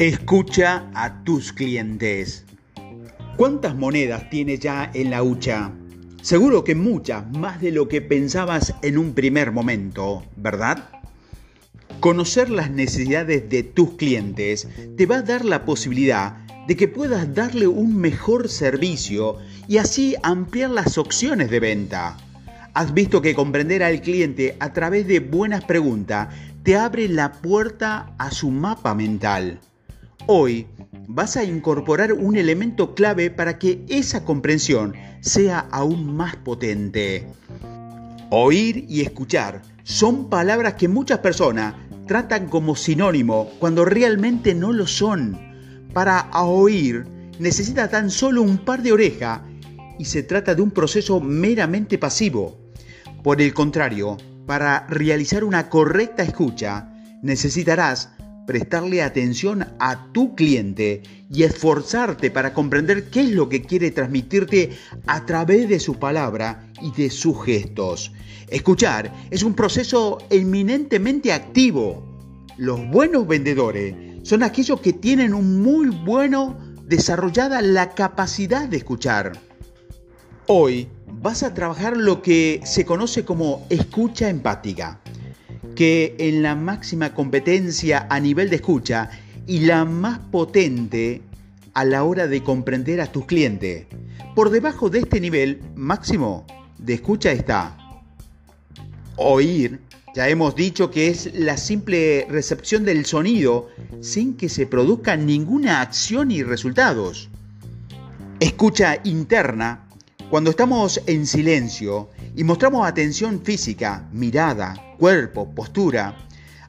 Escucha a tus clientes. ¿Cuántas monedas tienes ya en la hucha? Seguro que muchas, más de lo que pensabas en un primer momento, ¿verdad? Conocer las necesidades de tus clientes te va a dar la posibilidad de que puedas darle un mejor servicio y así ampliar las opciones de venta. Has visto que comprender al cliente a través de buenas preguntas te abre la puerta a su mapa mental. Hoy vas a incorporar un elemento clave para que esa comprensión sea aún más potente. Oír y escuchar son palabras que muchas personas tratan como sinónimo cuando realmente no lo son. Para oír necesita tan solo un par de orejas y se trata de un proceso meramente pasivo. Por el contrario, para realizar una correcta escucha necesitarás prestarle atención a tu cliente y esforzarte para comprender qué es lo que quiere transmitirte a través de su palabra y de sus gestos. Escuchar es un proceso eminentemente activo. Los buenos vendedores son aquellos que tienen un muy bueno desarrollada la capacidad de escuchar. Hoy vas a trabajar lo que se conoce como escucha empática que en la máxima competencia a nivel de escucha y la más potente a la hora de comprender a tus clientes. Por debajo de este nivel máximo de escucha está oír. Ya hemos dicho que es la simple recepción del sonido sin que se produzca ninguna acción y resultados. Escucha interna cuando estamos en silencio y mostramos atención física, mirada, cuerpo, postura,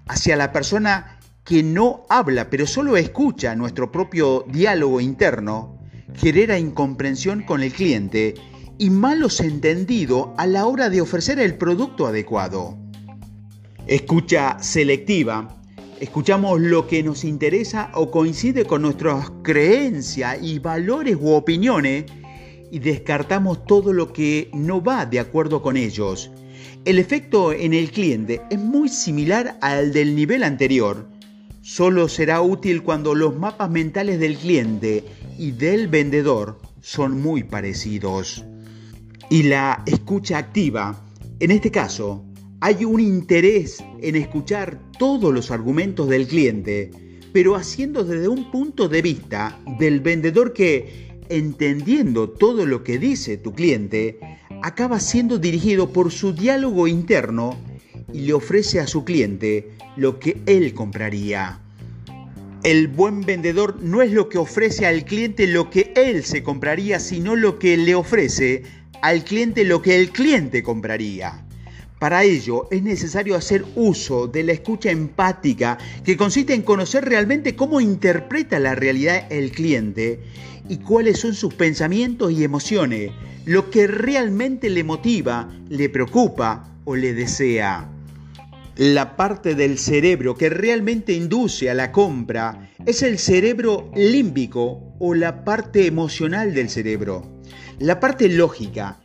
hacia la persona que no habla, pero solo escucha nuestro propio diálogo interno, genera incomprensión con el cliente y malos entendidos a la hora de ofrecer el producto adecuado. Escucha selectiva. Escuchamos lo que nos interesa o coincide con nuestras creencias y valores u opiniones y descartamos todo lo que no va de acuerdo con ellos. El efecto en el cliente es muy similar al del nivel anterior. Solo será útil cuando los mapas mentales del cliente y del vendedor son muy parecidos. Y la escucha activa, en este caso, hay un interés en escuchar todos los argumentos del cliente, pero haciendo desde un punto de vista del vendedor que, entendiendo todo lo que dice tu cliente, acaba siendo dirigido por su diálogo interno y le ofrece a su cliente lo que él compraría. El buen vendedor no es lo que ofrece al cliente lo que él se compraría, sino lo que le ofrece al cliente lo que el cliente compraría. Para ello es necesario hacer uso de la escucha empática que consiste en conocer realmente cómo interpreta la realidad el cliente y cuáles son sus pensamientos y emociones, lo que realmente le motiva, le preocupa o le desea. La parte del cerebro que realmente induce a la compra es el cerebro límbico o la parte emocional del cerebro. La parte lógica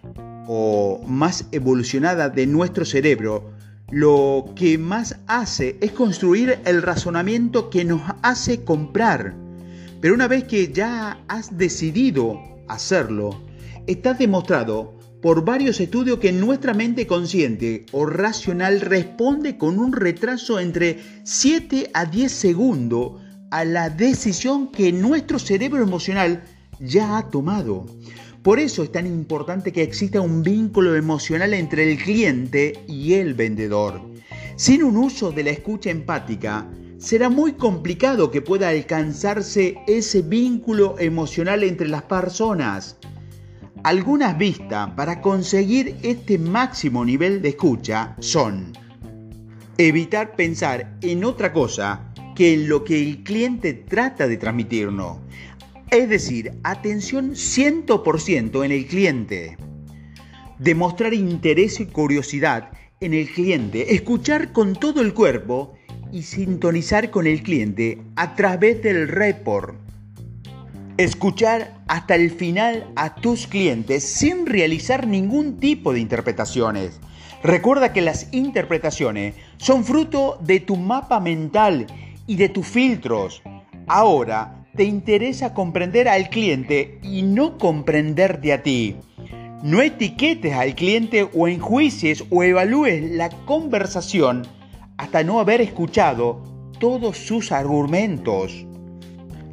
o más evolucionada de nuestro cerebro lo que más hace es construir el razonamiento que nos hace comprar. Pero una vez que ya has decidido hacerlo, está demostrado por varios estudios que nuestra mente consciente o racional responde con un retraso entre 7 a 10 segundos a la decisión que nuestro cerebro emocional ya ha tomado. Por eso es tan importante que exista un vínculo emocional entre el cliente y el vendedor. Sin un uso de la escucha empática, será muy complicado que pueda alcanzarse ese vínculo emocional entre las personas. Algunas vistas para conseguir este máximo nivel de escucha son evitar pensar en otra cosa que en lo que el cliente trata de transmitirnos. Es decir, atención 100% en el cliente. Demostrar interés y curiosidad en el cliente. Escuchar con todo el cuerpo y sintonizar con el cliente a través del report. Escuchar hasta el final a tus clientes sin realizar ningún tipo de interpretaciones. Recuerda que las interpretaciones son fruto de tu mapa mental y de tus filtros. Ahora te interesa comprender al cliente y no comprenderte a ti. No etiquetes al cliente o enjuicies o evalúes la conversación hasta no haber escuchado todos sus argumentos.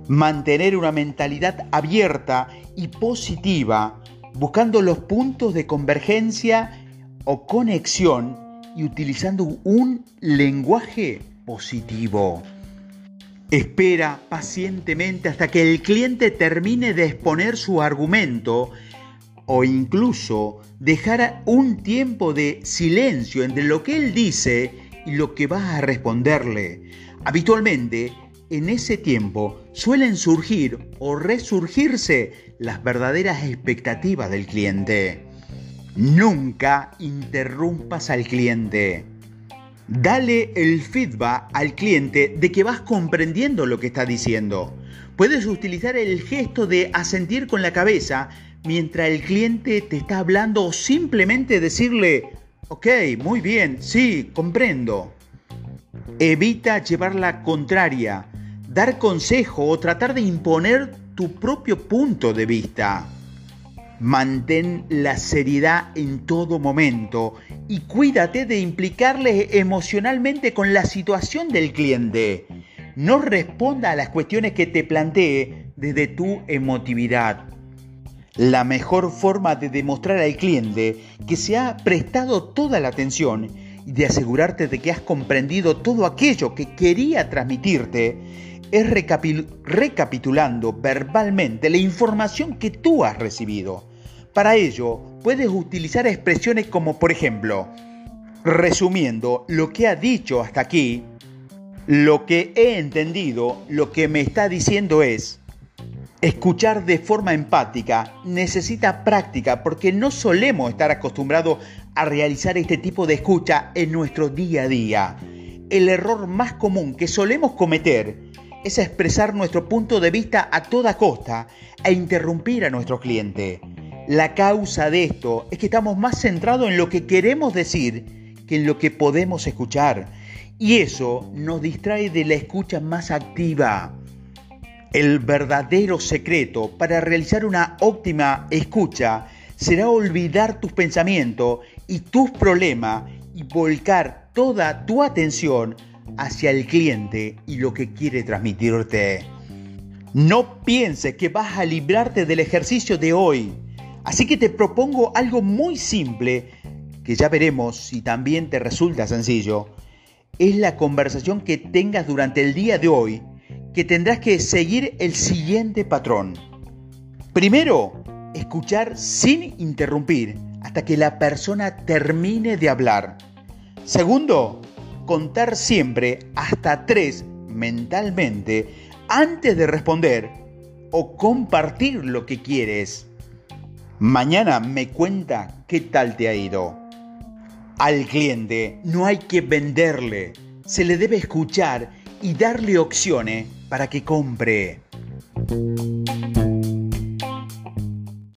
Mantener una mentalidad abierta y positiva, buscando los puntos de convergencia o conexión y utilizando un lenguaje positivo. Espera pacientemente hasta que el cliente termine de exponer su argumento o incluso dejar un tiempo de silencio entre lo que él dice y lo que vas a responderle. Habitualmente, en ese tiempo suelen surgir o resurgirse las verdaderas expectativas del cliente. Nunca interrumpas al cliente. Dale el feedback al cliente de que vas comprendiendo lo que está diciendo. Puedes utilizar el gesto de asentir con la cabeza mientras el cliente te está hablando o simplemente decirle, ok, muy bien, sí, comprendo. Evita llevar la contraria, dar consejo o tratar de imponer tu propio punto de vista. Mantén la seriedad en todo momento y cuídate de implicarle emocionalmente con la situación del cliente. No responda a las cuestiones que te plantee desde tu emotividad. La mejor forma de demostrar al cliente que se ha prestado toda la atención y de asegurarte de que has comprendido todo aquello que quería transmitirte es recapitulando verbalmente la información que tú has recibido. Para ello, puedes utilizar expresiones como, por ejemplo, resumiendo lo que ha dicho hasta aquí, lo que he entendido, lo que me está diciendo es, Escuchar de forma empática necesita práctica porque no solemos estar acostumbrados a realizar este tipo de escucha en nuestro día a día. El error más común que solemos cometer es expresar nuestro punto de vista a toda costa e interrumpir a nuestro cliente. La causa de esto es que estamos más centrados en lo que queremos decir que en lo que podemos escuchar. Y eso nos distrae de la escucha más activa. El verdadero secreto para realizar una óptima escucha será olvidar tus pensamientos y tus problemas y volcar toda tu atención hacia el cliente y lo que quiere transmitirte. No pienses que vas a librarte del ejercicio de hoy. Así que te propongo algo muy simple, que ya veremos si también te resulta sencillo. Es la conversación que tengas durante el día de hoy que tendrás que seguir el siguiente patrón. Primero, escuchar sin interrumpir hasta que la persona termine de hablar. Segundo, contar siempre hasta tres mentalmente antes de responder o compartir lo que quieres. Mañana me cuenta qué tal te ha ido. Al cliente no hay que venderle, se le debe escuchar y darle opciones para que compre.